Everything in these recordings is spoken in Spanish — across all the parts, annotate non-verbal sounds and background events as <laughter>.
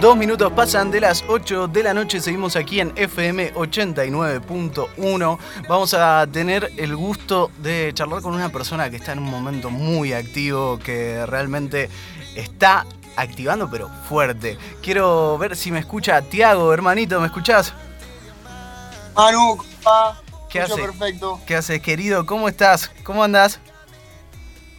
Dos minutos pasan de las 8 de la noche, seguimos aquí en FM 89.1. Vamos a tener el gusto de charlar con una persona que está en un momento muy activo, que realmente está activando pero fuerte. Quiero ver si me escucha Tiago, hermanito, ¿me escuchás? Manu, papá. ¿Qué haces? Perfecto. ¿Qué haces, querido? ¿Cómo estás? ¿Cómo andás?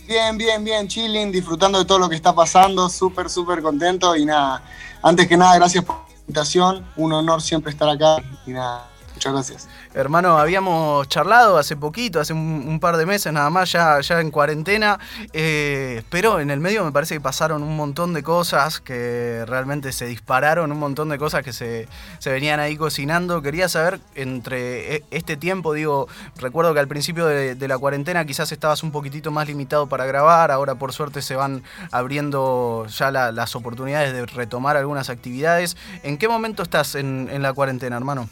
Bien, bien, bien, chilling, disfrutando de todo lo que está pasando, súper, súper contento y nada, antes que nada, gracias por la invitación, un honor siempre estar acá y nada, muchas gracias. Hermano, habíamos charlado hace poquito, hace un, par de meses nada más, ya, ya en cuarentena, eh, pero en el medio me parece que pasaron un montón de cosas que realmente se dispararon, un montón de cosas que se, venían ahí cocinando. Quería saber, entre e, este tiempo, digo, recuerdo que al principio de, la cuarentena quizás estabas un poquitito más limitado para grabar, ahora por suerte se van abriendo ya las oportunidades de retomar algunas actividades. ¿En qué momento estás en la cuarentena, hermano?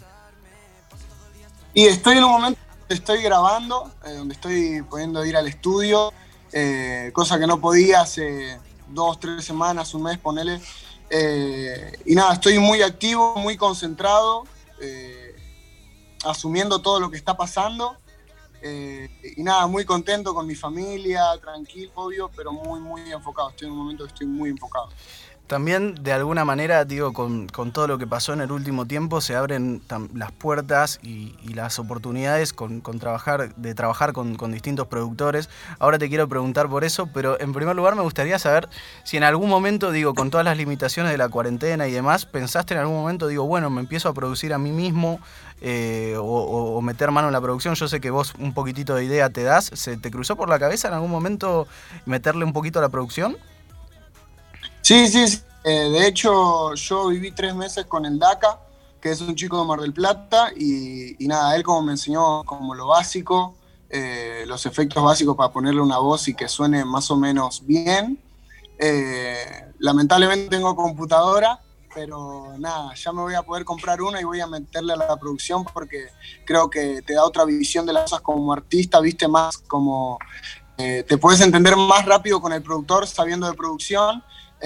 Y estoy en un momento donde estoy grabando, eh, donde estoy pudiendo ir al estudio, eh, cosa que no podía hace dos, tres semanas, un mes, ponele. Eh, y nada, estoy muy activo, muy concentrado, asumiendo todo lo que está pasando. y nada, muy contento con mi familia, tranquilo, obvio, pero muy, muy enfocado. Estoy en un momento que estoy muy enfocado. También, de alguna manera, digo, con, todo lo que pasó en el último tiempo, se abren las puertas y, las oportunidades con, trabajar, de trabajar con, distintos productores. Ahora te quiero preguntar por eso, pero en primer lugar me gustaría saber si en algún momento, digo, con todas las limitaciones de la cuarentena y demás, pensaste en algún momento, digo, bueno, me empiezo a producir a mí mismo eh, o, meter mano en la producción. Yo sé que vos un poquitito de idea te das. ¿Se te cruzó por la cabeza en algún momento meterle un poquito a la producción? Sí, sí, eh, de hecho, yo viví tres meses con el DACA, que es un chico de Mar del Plata, y, nada, él como me enseñó como lo básico, eh, los efectos básicos para ponerle una voz y que suene más o menos bien. Eh, lamentablemente tengo computadora, pero nada, ya me voy a poder comprar una y voy a meterle a la producción porque creo que te da otra visión de las cosas como artista, viste más como... te puedes entender más rápido con el productor sabiendo de producción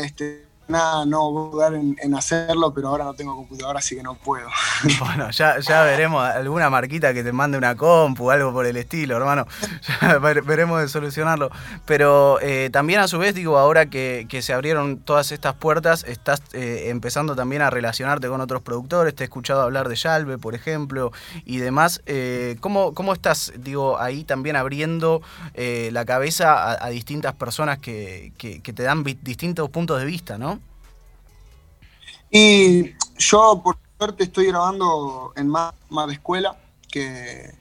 este, nada, no voy a dudar en, hacerlo, pero ahora no tengo computadora, así que no puedo. <laughs> Bueno, ya, ya veremos alguna marquita que te mande una compu, algo por el estilo, hermano. <laughs> Ya veremos de solucionarlo. Pero eh, también a su vez, digo, ahora que, se abrieron todas estas puertas, estás eh, empezando también a relacionarte con otros productores. Te he escuchado hablar de Yalve, por ejemplo, y demás. Eh, ¿cómo, ¿cómo, estás, digo, ahí también abriendo la cabeza a, distintas personas que, que te dan distintos puntos de vista, ¿no? Y yo, por suerte, estoy grabando en más, de escuela, que,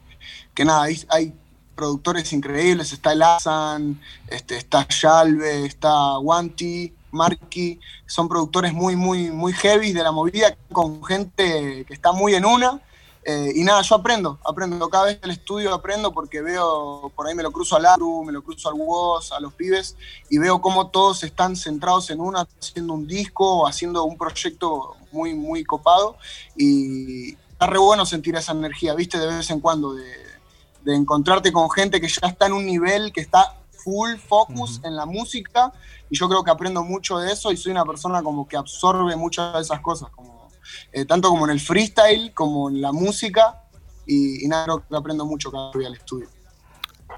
que nada, hay, productores increíbles, está el Asan, este, está Yalve, está Wanti, Marky, son productores muy, muy, muy heavy de la movida, con gente que está muy en una, eh, y nada, yo aprendo, aprendo. Cada vez en el estudio aprendo porque veo, por ahí me lo cruzo al Aru, me lo cruzo al Woz, a los pibes, y veo cómo todos están centrados en una, haciendo un disco, haciendo un proyecto muy, muy copado. Y está re bueno sentir esa energía, viste, de vez en cuando, de, encontrarte con gente que ya está en un nivel, que está full focus en la música, y yo creo que aprendo mucho de eso y soy una persona como que absorbe muchas de esas cosas, como eh, tanto como en el freestyle, como en la música, y, nada, creo que aprendo mucho cada día al estudio.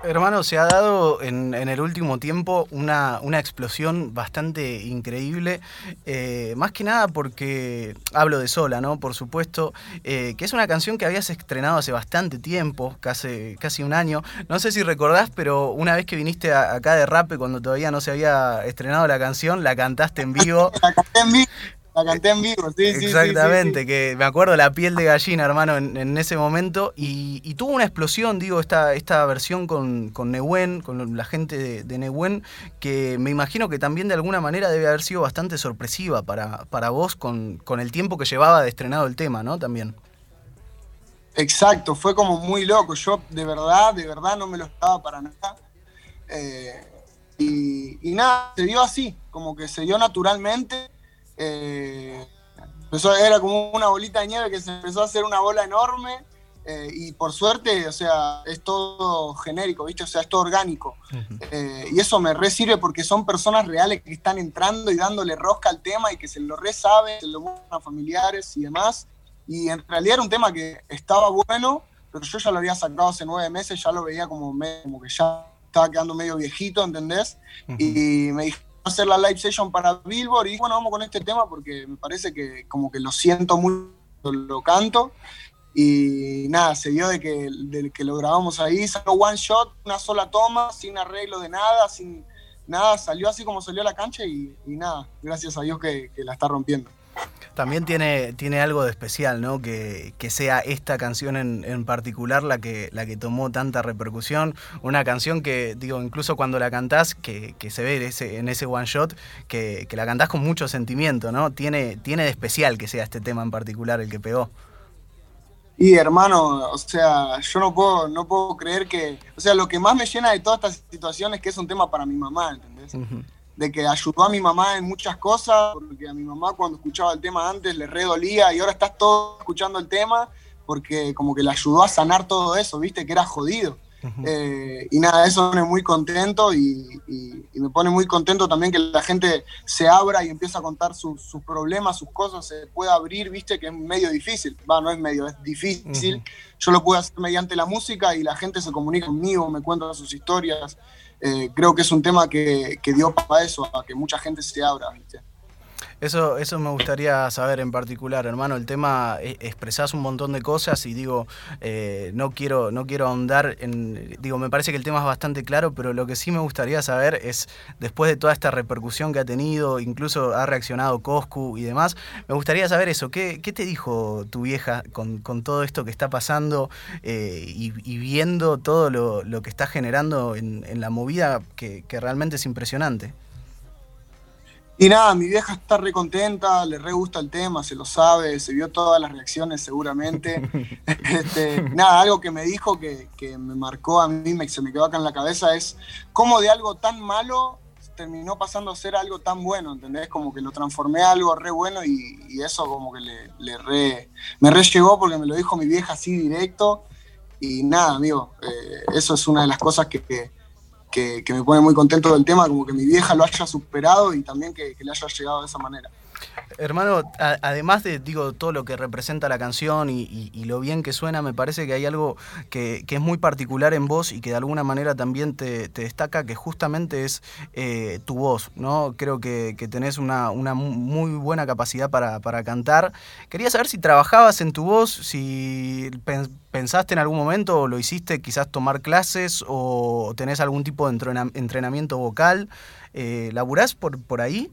Hermano, se ha dado en, el último tiempo una, explosión bastante increíble, eh, más que nada porque hablo de Sola, ¿no? Por supuesto, eh, que es una canción que habías estrenado hace bastante tiempo, casi, casi un año. No sé si recordás, pero una vez que viniste acá de Rape, cuando todavía no se había estrenado la canción, la cantaste en vivo. <laughs> la canté en vivo. La canté en vivo, sí, sí. Exactamente, que me acuerdo la piel de gallina, hermano, en, ese momento. Y, tuvo una explosión, digo, esta, esta versión con, con con la gente de, de que me imagino que también de alguna manera debe haber sido bastante sorpresiva para, para vos con, con el tiempo que llevaba de estrenado el tema, ¿no? También. Exacto, fue como muy loco. Yo de verdad, de verdad no me lo estaba para nada. Eh, y, y nada, se dio así, como que se dio naturalmente eh, era como una bolita de nieve que se empezó a hacer una bola enorme. Eh, y por suerte, o sea, es todo genérico, ¿viste? O sea, es todo orgánico. Eh, y eso me re sirve porque son personas reales que están entrando y dándole rosca al tema y que se lo re saben, se lo buscan a familiares y demás. Y en realidad era un tema que estaba bueno, pero yo ya lo había sacado hace nueve meses, ya lo veía como, como que ya estaba quedando medio viejito, ¿entendés? Y me dijo hacer la live session para Billboard. Y bueno, vamos con este tema porque me parece que como que lo siento mucho, lo canto. Y nada, se dio de que, que lo grabamos ahí, salió one shot, una sola toma, sin arreglo de nada, sin nada, salió así como salió a la cancha y, nada, gracias a Dios que, la está rompiendo. También tiene, tiene algo de especial, ¿no? Que, sea esta canción en, particular la que, la que tomó tanta repercusión. Una canción que, digo, incluso cuando la cantás, que, se ve ese, en ese one shot, que, la cantás con mucho sentimiento, ¿no? Tiene, tiene de especial que sea este tema en particular el que pegó. Y hermano, o sea, yo no puedo, no puedo creer que, o sea, lo que más me llena de toda esta situación es que es un tema para mi mamá, ¿entendés? De que ayudó a mi mamá en muchas cosas, porque a mi mamá cuando escuchaba el tema antes le redolía y ahora estás todo escuchando el tema porque como que le ayudó a sanar todo eso, ¿viste? Que era jodido. Eh, y nada, eso me pone muy contento y, me pone muy contento también que la gente se abra y empiece a contar sus problemas, sus cosas, se pueda abrir, viste, que es medio difícil. Va, no es medio, es difícil. Yo lo puedo hacer mediante la música y la gente se comunica conmigo, me cuenta sus historias. Eh, creo que es un tema que, que dio para eso, a que mucha gente se abra. Eso, eso me gustaría saber en particular, hermano. El tema, eh, expresás un montón de cosas y digo, eh, no, quiero, no quiero ahondar en. Digo, me parece que el tema es bastante claro, pero lo que sí me gustaría saber es, después de toda esta repercusión que ha tenido, incluso ha reaccionado Coscu y demás, me gustaría saber eso. ¿Qué, te dijo tu vieja con, todo esto que está pasando eh, y, viendo todo lo, que está generando en, la movida que realmente es impresionante? Y nada, mi vieja está re contenta, le re gusta el tema, se lo sabe, se vio todas las reacciones seguramente. <laughs> Este, nada, algo que me dijo que, me marcó a mí, me, se me quedó acá en la cabeza, es cómo de algo tan malo terminó pasando a ser algo tan bueno, ¿entendés? Como que lo transformé a algo re bueno y, eso como que le, re, me re llegó porque me lo dijo mi vieja así directo. Y nada, amigo, eh, eso es una de las cosas que que, me pone muy contento del tema, como que mi vieja lo haya superado y también que, le haya llegado de esa manera. Hermano, además de digo todo lo que representa la canción y, lo bien que suena, me parece que hay algo que, es muy particular en vos y que de alguna manera también te, destaca, que justamente es eh, tu voz, ¿no? Creo que, tenés una, muy buena capacidad para, cantar. Quería saber si trabajabas en tu voz, si pensaste en algún momento o lo hiciste quizás tomar clases o tenés algún tipo de entrenamiento vocal. Eh, ¿Laburás por, por ahí?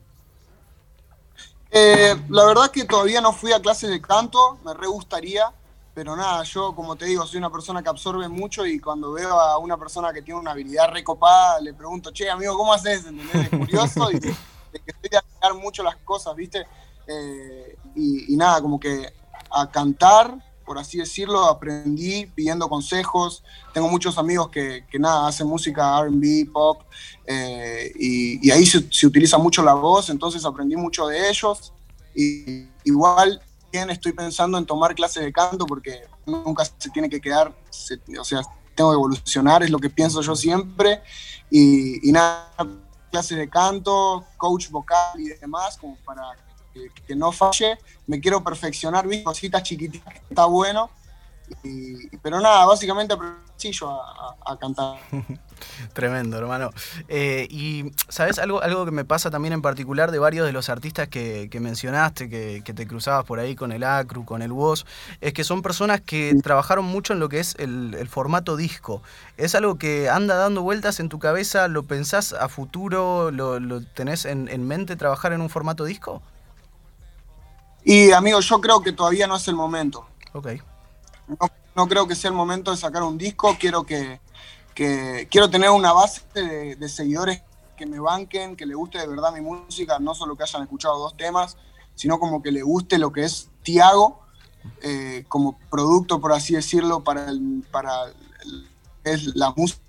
Eh, la verdad que todavía no fui a clases de canto, me re gustaría, pero nada, yo como te digo, soy una persona que absorbe mucho y cuando veo a una persona que tiene una habilidad recopada, le pregunto, che, amigo, ¿cómo haces? Es curioso y de, que estoy de mucho las cosas, ¿viste? Eh, y, nada, como que a cantar, por así decirlo, aprendí pidiendo consejos. Tengo muchos amigos que, nada, hacen música RB, pop, eh, y, ahí se, utiliza mucho la voz, entonces aprendí mucho de ellos. Y igual bien estoy pensando en tomar clases de canto porque nunca se tiene que quedar, o sea, tengo que evolucionar, es lo que pienso yo siempre. Y, nada, clases de canto, coach vocal y demás, como para que, no falle. Me quiero perfeccionar, vi cositas chiquititas, está bueno. pero nada, básicamente yo a, a cantar. <laughs> Tremendo, hermano. Eh, y, ¿sabes? Algo, algo que me pasa también en particular de varios de los artistas que, mencionaste, que, te cruzabas por ahí con el Acru, con el Woz, es que son personas que trabajaron mucho en lo que es el, formato disco. ¿Es algo que anda dando vueltas en tu cabeza? ¿Lo pensás a futuro? ¿Lo, tenés en, mente trabajar en un formato disco? Y, amigo, yo creo que todavía no es el momento. Ok. No, no creo que sea el momento de sacar un disco. Quiero que quiero tener una base de, seguidores que me banquen, que le guste de verdad mi música, no solo que hayan escuchado dos temas, sino como que le guste lo que es Tiago eh, como producto, por así decirlo, para, para es la música.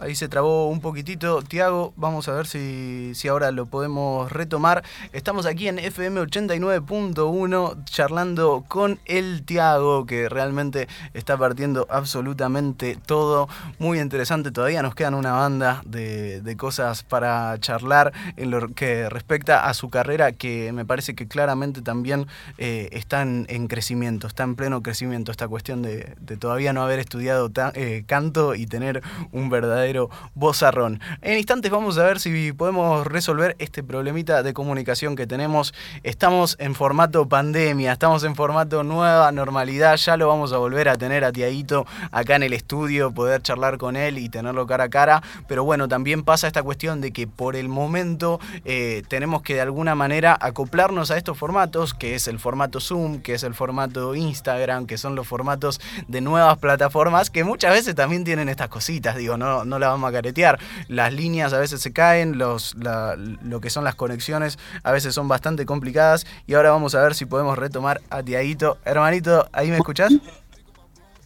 Ahí se trabó un poquitito. Tiago, vamos a ver si, si ahora lo podemos retomar. Estamos aquí en FM 89.1 charlando con el Tiago, que realmente está partiendo absolutamente todo. Muy interesante. Todavía nos quedan una banda de, cosas para charlar en lo que respecta a su carrera, que me parece que claramente también eh, está en, crecimiento, está en pleno crecimiento esta cuestión de, todavía no haber estudiado eh, canto y tener un verdadero bozarrón. En instantes vamos a ver si podemos resolver este problemita de comunicación que tenemos. Estamos en formato pandemia, estamos en formato nueva normalidad, ya lo vamos a volver a tener a Tiaguito acá en el estudio, poder charlar con él y tenerlo cara a cara, pero bueno, también pasa esta cuestión de que por el momento eh, tenemos que de alguna manera acoplarnos a estos formatos, que es el formato Zoom, que es el formato Instagram, que son los formatos de nuevas plataformas, que muchas veces también tienen estas cositas, digo, no la vamos a caretear. Las líneas a veces se caen, los, lo que son las conexiones a veces son bastante complicadas. Y ahora vamos a ver si podemos retomar a Tiaguito. Hermanito, ¿ahí me escuchás?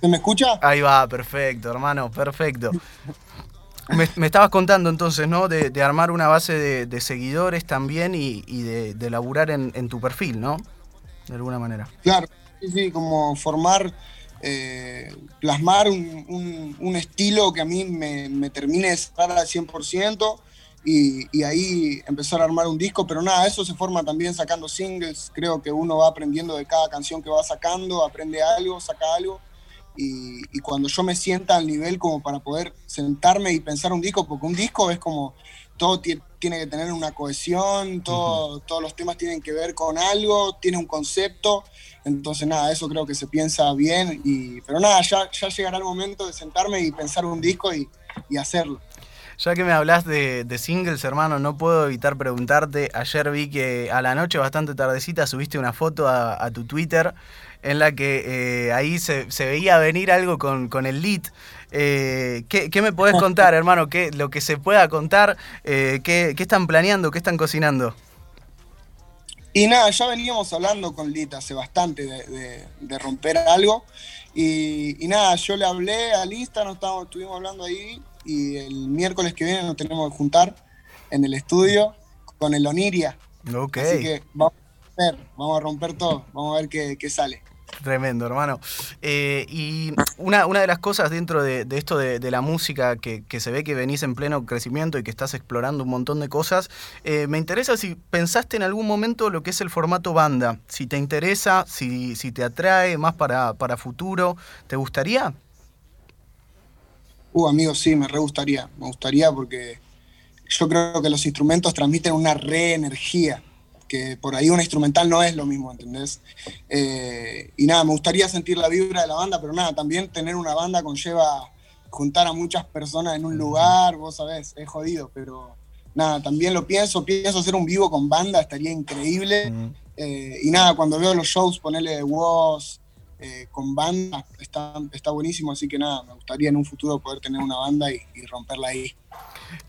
¿Se me escucha? Ahí va, perfecto, hermano, perfecto. Me, estabas contando entonces, ¿no? De, armar una base de, seguidores también y, de, de, laburar en, en tu perfil, ¿no? De alguna manera. Claro, sí, sí, como formar eh, plasmar un, estilo que a mí me, termine de estar al 100% y, y, ahí empezar a armar un disco, pero nada, eso se forma también sacando singles, creo que uno va aprendiendo de cada canción que va sacando, aprende algo, saca algo. Y, y, cuando yo me sienta al nivel como para poder sentarme y pensar un disco, porque un disco es como todo tiene que tener una cohesión, todo, todos los temas tienen que ver con algo, tiene un concepto, entonces nada, eso creo que se piensa bien, y, pero nada, ya, ya llegará el momento de sentarme y pensar un disco y, hacerlo. Ya que me hablas de, singles, hermano, no puedo evitar preguntarte. Ayer vi que a la noche, bastante tardecita, subiste una foto a, tu Twitter en la que eh, ahí se, veía venir algo con, con el lead. Eh, ¿qué, me podés <laughs> contar, hermano? ¿Qué, lo que se pueda contar, eh, ¿qué, están planeando? ¿Qué están cocinando? Y nada, ya veníamos hablando con Lita hace bastante de, romper algo. Y, nada, yo le hablé al Insta, nos estábamos, estuvimos hablando ahí. Y el miércoles que viene nos tenemos que juntar en el estudio con el Oniria. Ok. Así que vamos a romper, vamos a romper todo, vamos a ver qué sale. Tremendo, hermano. Eh, y una, una, de las cosas dentro de, esto de, la música que, se ve que venís en pleno crecimiento y que estás explorando un montón de cosas, eh, me interesa si pensaste en algún momento lo que es el formato banda. Si te interesa, si, si te atrae más para, para futuro, ¿te gustaría? Uh, amigo, sí, me re gustaría. Me gustaría porque yo creo que los instrumentos transmiten una re energía que por ahí una instrumental no es lo mismo, ¿entendés? Eh, y nada, me gustaría sentir la vibra de la banda, pero nada, también tener una banda conlleva juntar a muchas personas en un lugar, vos sabés, es jodido, pero nada, también lo pienso, pienso hacer un vivo con banda, estaría increíble. Eh, y nada, cuando veo los shows, ponerle de voz eh, con banda, está, está buenísimo, así que nada, me gustaría en un futuro poder tener una banda y romperla ahí.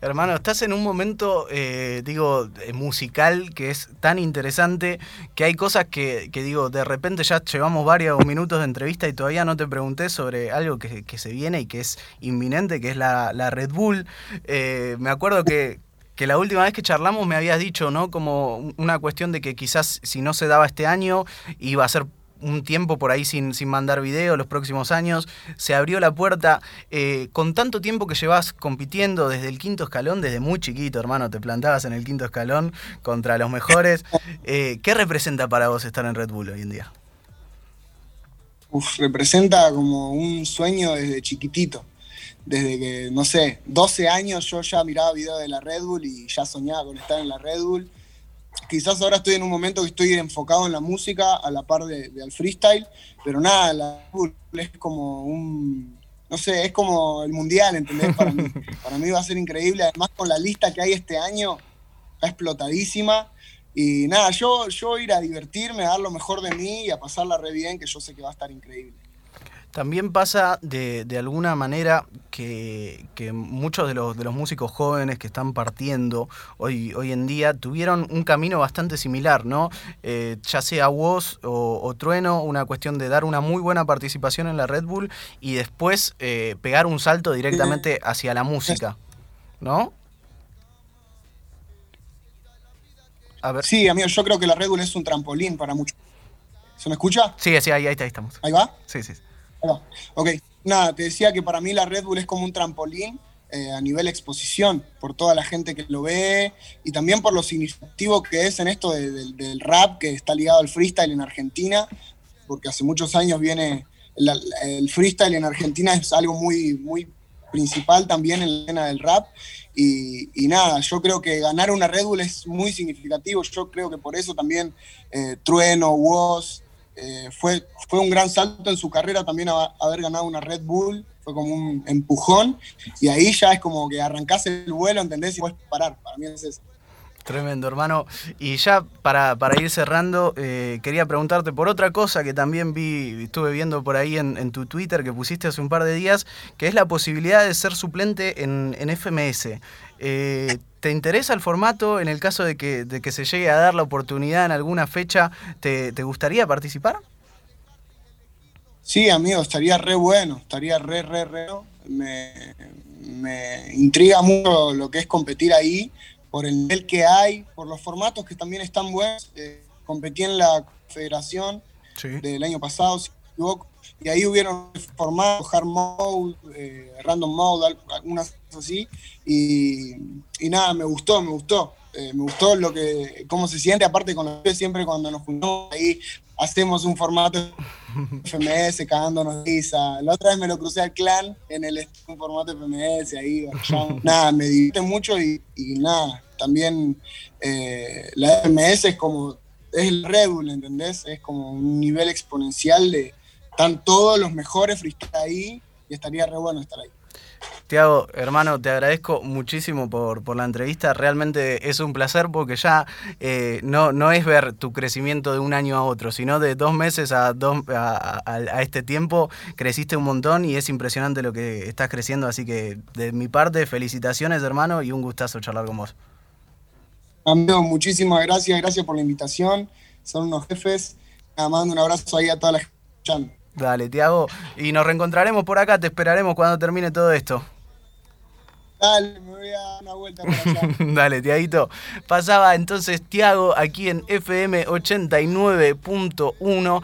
Hermano, estás en un momento, eh, digo, musical que es tan interesante que hay cosas que, digo, de repente ya llevamos varios minutos de entrevista y todavía no te pregunté sobre algo que, se viene y que es inminente, que es la, Red Bull. Eh, me acuerdo que, que la última vez que charlamos me habías dicho, ¿no? Como una cuestión de que quizás si no se daba este año iba a ser un tiempo por ahí sin, sin mandar video, los próximos años, se abrió la puerta. Eh, con tanto tiempo que llevas compitiendo desde el quinto escalón, desde muy chiquito, hermano, te plantabas en el quinto escalón contra los mejores. <laughs> Eh, ¿Qué representa para vos estar en Red Bull hoy en día? Uf, representa como un sueño desde chiquitito. Desde que, no sé, 12 años yo ya miraba videos de la Red Bull y ya soñaba con estar en la Red Bull quizás ahora estoy en un momento que estoy enfocado en la música a la par de, al freestyle, pero nada, la es como un, no sé, es como el mundial, ¿entendés? Para mí, <laughs> para mí va a ser increíble, además con la lista que hay este año, está explotadísima. Y nada, yo, yo ir a divertirme, a dar lo mejor de mí y a pasarla re bien, que yo sé que va a estar increíble. También pasa de, alguna manera que, muchos de los, de los, músicos jóvenes que están partiendo hoy, hoy en día tuvieron un camino bastante similar, ¿no? Eh, ya sea Woz o, Trueno, una cuestión de dar una muy buena participación en la Red Bull y después eh, pegar un salto directamente hacia la música, ¿no? A ver. Sí, amigo, yo creo que la Red Bull es un trampolín para muchos. ¿Se me escucha? Sí, sí, ahí, ahí, ahí estamos. ¿Ahí va? Sí, sí. Ok, nada, te decía que para mí la Red Bull es como un trampolín eh, a nivel exposición, por toda la gente que lo ve y también por lo significativo que es en esto del rap que está ligado al freestyle en Argentina, porque hace muchos años viene el freestyle en Argentina es algo muy, muy principal también en la escena del rap. Y, nada, yo creo que ganar una Red Bull es muy significativo. Yo creo que por eso también eh, Trueno, Woz, eh, fue, fue un gran salto en su carrera también haber ganado una Red Bull, fue como un empujón, y ahí ya es como que arrancás el vuelo, ¿entendés? Y puedes parar, para mí es eso. Tremendo, hermano. Y ya para, ir cerrando, eh, quería preguntarte por otra cosa que también vi, estuve viendo por ahí en, tu Twitter que pusiste hace un par de días, que es la posibilidad de ser suplente en, en FMS. Eh, ¿Te interesa el formato en el caso de que, de que, se llegue a dar la oportunidad en alguna fecha? ¿Te, gustaría participar? Sí, amigo, estaría re bueno, estaría re, re, re. Me, me intriga mucho lo que es competir ahí por el nivel que hay, por los formatos que también están buenos. Eh, competí en la federación del año pasado, si me equivoco, y ahí hubieron formatos, hard mode, eh, random mode, algunas cosas así, y, nada, me gustó, me gustó. Eh, me gustó lo que, cómo se siente, aparte con los siempre cuando nos juntamos ahí hacemos un formato FMS cagándonos risa. La otra vez me lo crucé al clan en el un formato FMS ahí, <laughs> nada, me divierte mucho y, y, nada, también eh, la FMS es como, es el Red Bull, ¿entendés? Es como un nivel exponencial de, están todos los mejores freestyle ahí y estaría re bueno estar ahí. Tiago, hermano, te agradezco muchísimo por, por, la entrevista. Realmente es un placer porque ya eh, no, no es ver tu crecimiento de un año a otro, sino de dos meses a, dos, a, este tiempo creciste un montón y es impresionante lo que estás creciendo. Así que de mi parte, felicitaciones, hermano, y un gustazo charlar con vos. Amigo, muchísimas gracias, gracias por la invitación. Son unos jefes. mando un abrazo ahí a toda la gente. Dale, Tiago. Y nos reencontraremos por acá, te esperaremos cuando termine todo esto. Dale, me voy a dar una vuelta por allá. <laughs> Dale, Tiaguito. Pasaba entonces Tiago aquí en FM 89.1.